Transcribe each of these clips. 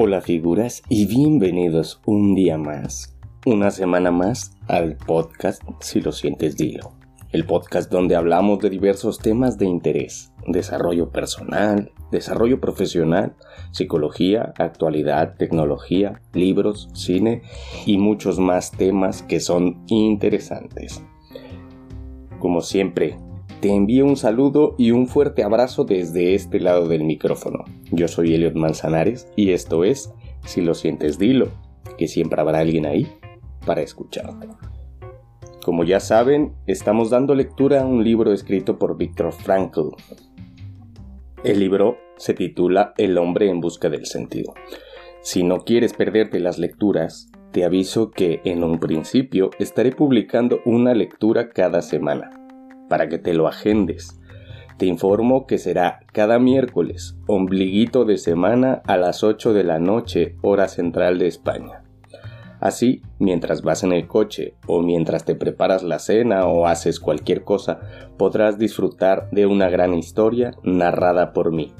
Hola figuras y bienvenidos un día más, una semana más al podcast Si lo sientes dilo. El podcast donde hablamos de diversos temas de interés, desarrollo personal, desarrollo profesional, psicología, actualidad, tecnología, libros, cine y muchos más temas que son interesantes. Como siempre, te envío un saludo y un fuerte abrazo desde este lado del micrófono. Yo soy Eliot Manzanares y esto es Si lo sientes dilo, que siempre habrá alguien ahí para escucharte. Como ya saben, estamos dando lectura a un libro escrito por Viktor Frankl. El libro se titula El hombre en busca del sentido. Si no quieres perderte las lecturas, te aviso que en un principio estaré publicando una lectura cada semana para que te lo agendes. Te informo que será cada miércoles, ombliguito de semana a las 8 de la noche, hora central de España. Así, mientras vas en el coche o mientras te preparas la cena o haces cualquier cosa, podrás disfrutar de una gran historia narrada por mí.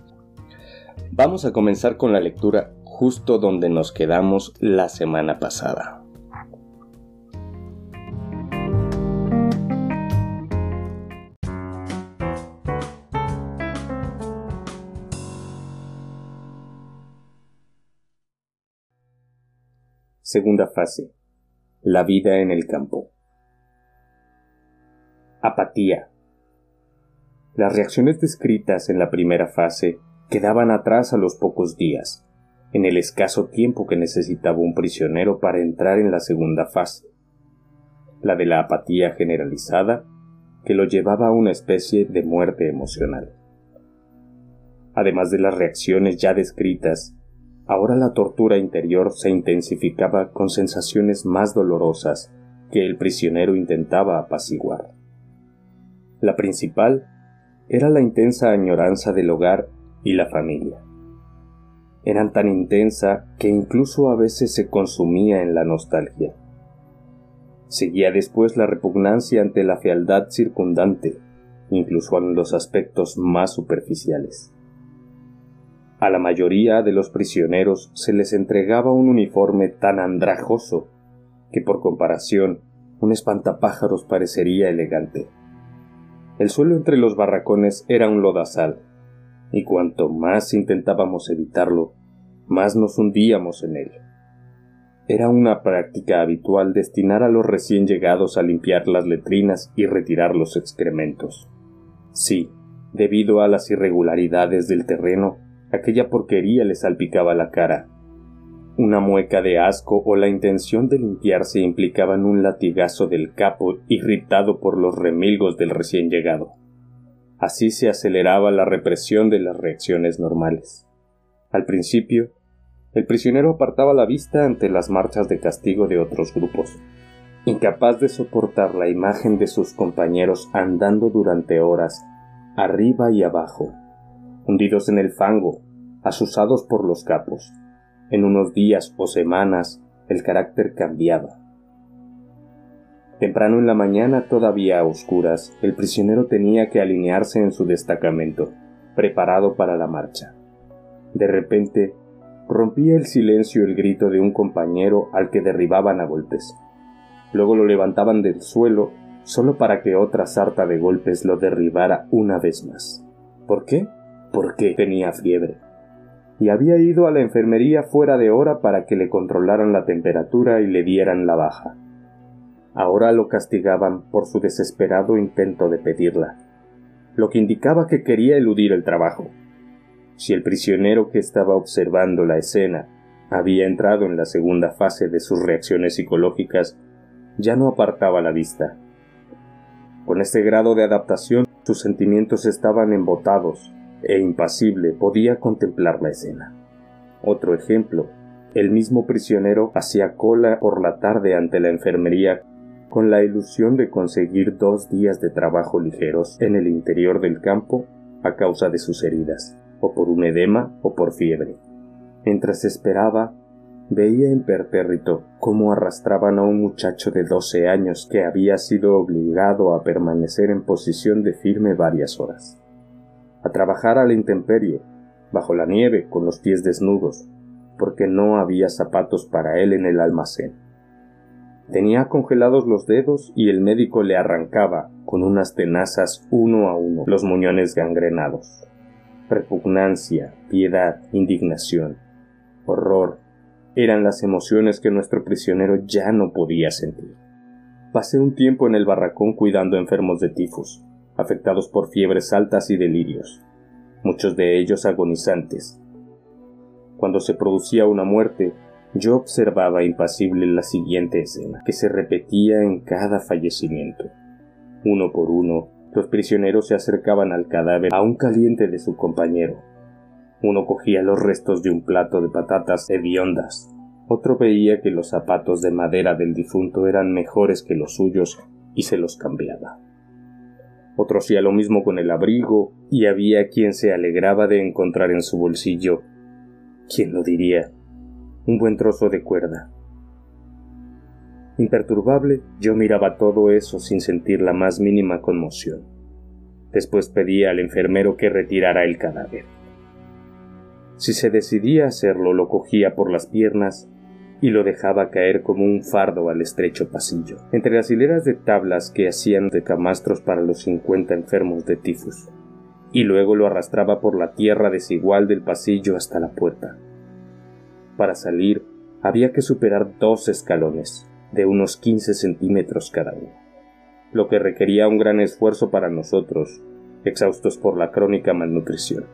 Vamos a comenzar con la lectura justo donde nos quedamos la semana pasada. Segunda fase. La vida en el campo. Apatía. Las reacciones descritas en la primera fase quedaban atrás a los pocos días, en el escaso tiempo que necesitaba un prisionero para entrar en la segunda fase, la de la apatía generalizada, que lo llevaba a una especie de muerte emocional. Además de las reacciones ya descritas, Ahora la tortura interior se intensificaba con sensaciones más dolorosas que el prisionero intentaba apaciguar. La principal era la intensa añoranza del hogar y la familia. Eran tan intensa que incluso a veces se consumía en la nostalgia. Seguía después la repugnancia ante la fealdad circundante, incluso en los aspectos más superficiales. A la mayoría de los prisioneros se les entregaba un uniforme tan andrajoso que por comparación un espantapájaros parecería elegante. El suelo entre los barracones era un lodazal, y cuanto más intentábamos evitarlo, más nos hundíamos en él. Era una práctica habitual destinar a los recién llegados a limpiar las letrinas y retirar los excrementos. Sí, debido a las irregularidades del terreno, aquella porquería le salpicaba la cara. Una mueca de asco o la intención de limpiarse implicaban un latigazo del capo irritado por los remilgos del recién llegado. Así se aceleraba la represión de las reacciones normales. Al principio, el prisionero apartaba la vista ante las marchas de castigo de otros grupos, incapaz de soportar la imagen de sus compañeros andando durante horas, arriba y abajo, hundidos en el fango, asusados por los capos. En unos días o semanas el carácter cambiaba. Temprano en la mañana, todavía a oscuras, el prisionero tenía que alinearse en su destacamento, preparado para la marcha. De repente, rompía el silencio el grito de un compañero al que derribaban a golpes. Luego lo levantaban del suelo solo para que otra sarta de golpes lo derribara una vez más. ¿Por qué? Porque tenía fiebre. Y había ido a la enfermería fuera de hora para que le controlaran la temperatura y le dieran la baja. Ahora lo castigaban por su desesperado intento de pedirla, lo que indicaba que quería eludir el trabajo. Si el prisionero que estaba observando la escena había entrado en la segunda fase de sus reacciones psicológicas, ya no apartaba la vista. Con este grado de adaptación, sus sentimientos estaban embotados e impasible podía contemplar la escena. Otro ejemplo, el mismo prisionero hacía cola por la tarde ante la enfermería con la ilusión de conseguir dos días de trabajo ligeros en el interior del campo a causa de sus heridas, o por un edema o por fiebre. Mientras esperaba, veía impertérrito cómo arrastraban a un muchacho de doce años que había sido obligado a permanecer en posición de firme varias horas a trabajar a la intemperie, bajo la nieve, con los pies desnudos, porque no había zapatos para él en el almacén. Tenía congelados los dedos y el médico le arrancaba con unas tenazas uno a uno los muñones gangrenados. Repugnancia, piedad, indignación, horror eran las emociones que nuestro prisionero ya no podía sentir. Pasé un tiempo en el barracón cuidando enfermos de tifus, afectados por fiebres altas y delirios, muchos de ellos agonizantes. Cuando se producía una muerte, yo observaba impasible la siguiente escena, que se repetía en cada fallecimiento. Uno por uno, los prisioneros se acercaban al cadáver aún caliente de su compañero. Uno cogía los restos de un plato de patatas hediondas. Otro veía que los zapatos de madera del difunto eran mejores que los suyos y se los cambiaba. Otro hacía lo mismo con el abrigo, y había quien se alegraba de encontrar en su bolsillo, ¿quién lo diría? un buen trozo de cuerda. Imperturbable, yo miraba todo eso sin sentir la más mínima conmoción. Después pedí al enfermero que retirara el cadáver. Si se decidía a hacerlo, lo cogía por las piernas y lo dejaba caer como un fardo al estrecho pasillo, entre las hileras de tablas que hacían de camastros para los cincuenta enfermos de tifus, y luego lo arrastraba por la tierra desigual del pasillo hasta la puerta. Para salir había que superar dos escalones, de unos quince centímetros cada uno, lo que requería un gran esfuerzo para nosotros, exhaustos por la crónica malnutrición.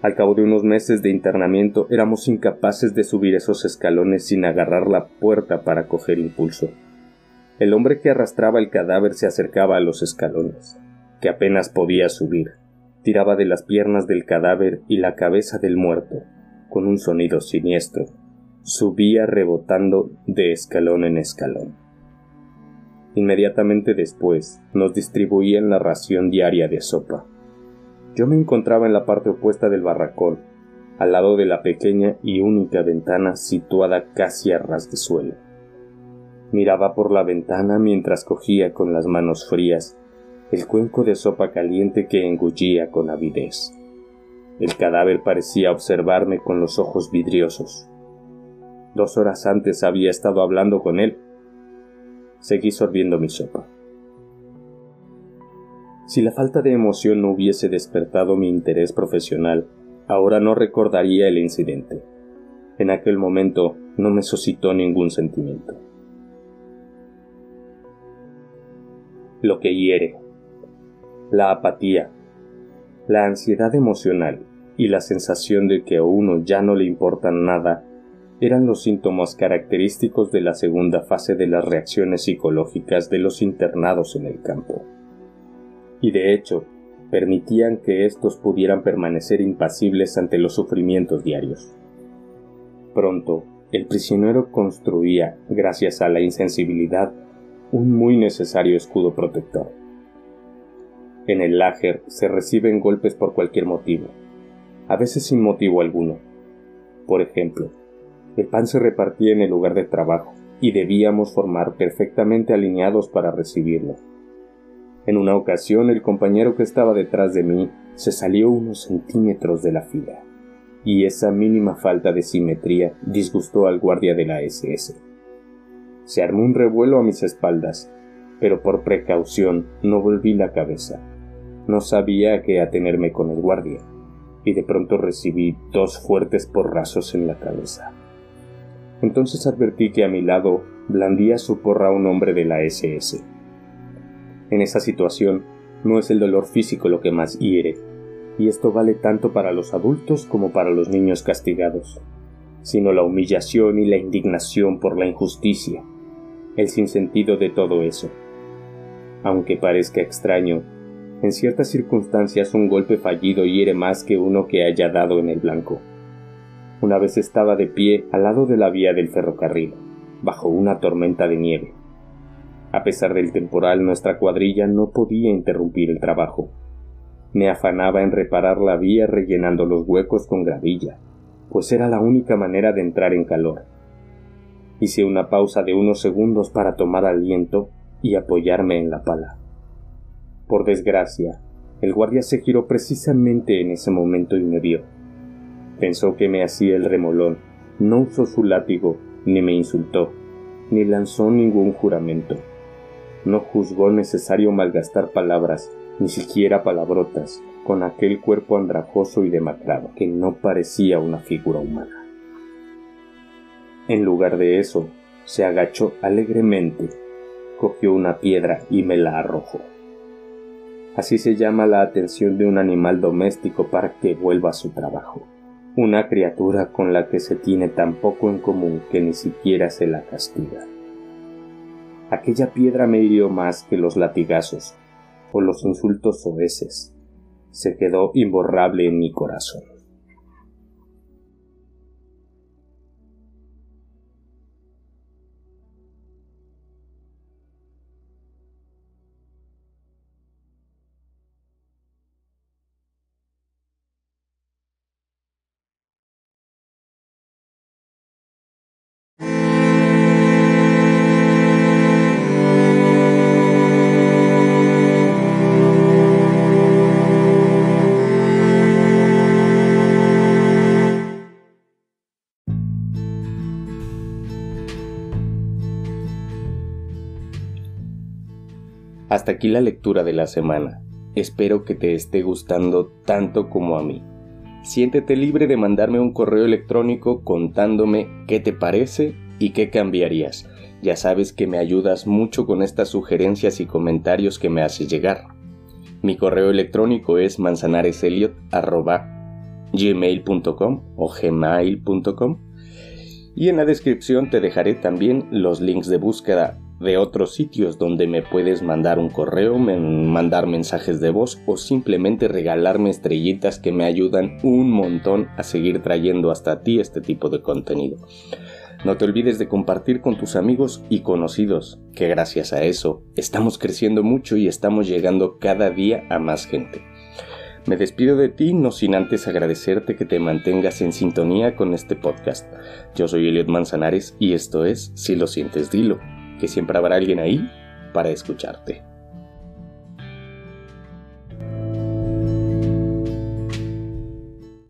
Al cabo de unos meses de internamiento éramos incapaces de subir esos escalones sin agarrar la puerta para coger impulso. El hombre que arrastraba el cadáver se acercaba a los escalones, que apenas podía subir. Tiraba de las piernas del cadáver y la cabeza del muerto, con un sonido siniestro. Subía rebotando de escalón en escalón. Inmediatamente después nos distribuían la ración diaria de sopa. Yo me encontraba en la parte opuesta del barracón, al lado de la pequeña y única ventana situada casi a ras de suelo. Miraba por la ventana mientras cogía con las manos frías el cuenco de sopa caliente que engullía con avidez. El cadáver parecía observarme con los ojos vidriosos. Dos horas antes había estado hablando con él. Seguí sorbiendo mi sopa. Si la falta de emoción no hubiese despertado mi interés profesional, ahora no recordaría el incidente. En aquel momento no me suscitó ningún sentimiento. Lo que hiere. La apatía. La ansiedad emocional y la sensación de que a uno ya no le importa nada eran los síntomas característicos de la segunda fase de las reacciones psicológicas de los internados en el campo y de hecho permitían que éstos pudieran permanecer impasibles ante los sufrimientos diarios. Pronto, el prisionero construía, gracias a la insensibilidad, un muy necesario escudo protector. En el láger se reciben golpes por cualquier motivo, a veces sin motivo alguno. Por ejemplo, el pan se repartía en el lugar de trabajo y debíamos formar perfectamente alineados para recibirlo. En una ocasión el compañero que estaba detrás de mí se salió unos centímetros de la fila, y esa mínima falta de simetría disgustó al guardia de la SS. Se armó un revuelo a mis espaldas, pero por precaución no volví la cabeza. No sabía a qué atenerme con el guardia, y de pronto recibí dos fuertes porrazos en la cabeza. Entonces advertí que a mi lado blandía su porra un hombre de la SS en esa situación, no es el dolor físico lo que más hiere, y esto vale tanto para los adultos como para los niños castigados, sino la humillación y la indignación por la injusticia, el sinsentido de todo eso. Aunque parezca extraño, en ciertas circunstancias un golpe fallido hiere más que uno que haya dado en el blanco. Una vez estaba de pie al lado de la vía del ferrocarril, bajo una tormenta de nieve. A pesar del temporal, nuestra cuadrilla no podía interrumpir el trabajo. Me afanaba en reparar la vía rellenando los huecos con gravilla, pues era la única manera de entrar en calor. Hice una pausa de unos segundos para tomar aliento y apoyarme en la pala. Por desgracia, el guardia se giró precisamente en ese momento y me vio. Pensó que me hacía el remolón. No usó su látigo, ni me insultó, ni lanzó ningún juramento. No juzgó necesario malgastar palabras, ni siquiera palabrotas, con aquel cuerpo andrajoso y demacrado, que no parecía una figura humana. En lugar de eso, se agachó alegremente, cogió una piedra y me la arrojó. Así se llama la atención de un animal doméstico para que vuelva a su trabajo. Una criatura con la que se tiene tan poco en común que ni siquiera se la castiga. Aquella piedra me hirió más que los latigazos o los insultos soeces. Se quedó imborrable en mi corazón. Hasta aquí la lectura de la semana. Espero que te esté gustando tanto como a mí. Siéntete libre de mandarme un correo electrónico contándome qué te parece y qué cambiarías. Ya sabes que me ayudas mucho con estas sugerencias y comentarios que me haces llegar. Mi correo electrónico es manzanareseliot.gmail.com o gmail.com y en la descripción te dejaré también los links de búsqueda de otros sitios donde me puedes mandar un correo, mandar mensajes de voz o simplemente regalarme estrellitas que me ayudan un montón a seguir trayendo hasta ti este tipo de contenido. No te olvides de compartir con tus amigos y conocidos, que gracias a eso estamos creciendo mucho y estamos llegando cada día a más gente. Me despido de ti no sin antes agradecerte que te mantengas en sintonía con este podcast. Yo soy Eliot Manzanares y esto es Si lo sientes, dilo que siempre habrá alguien ahí para escucharte.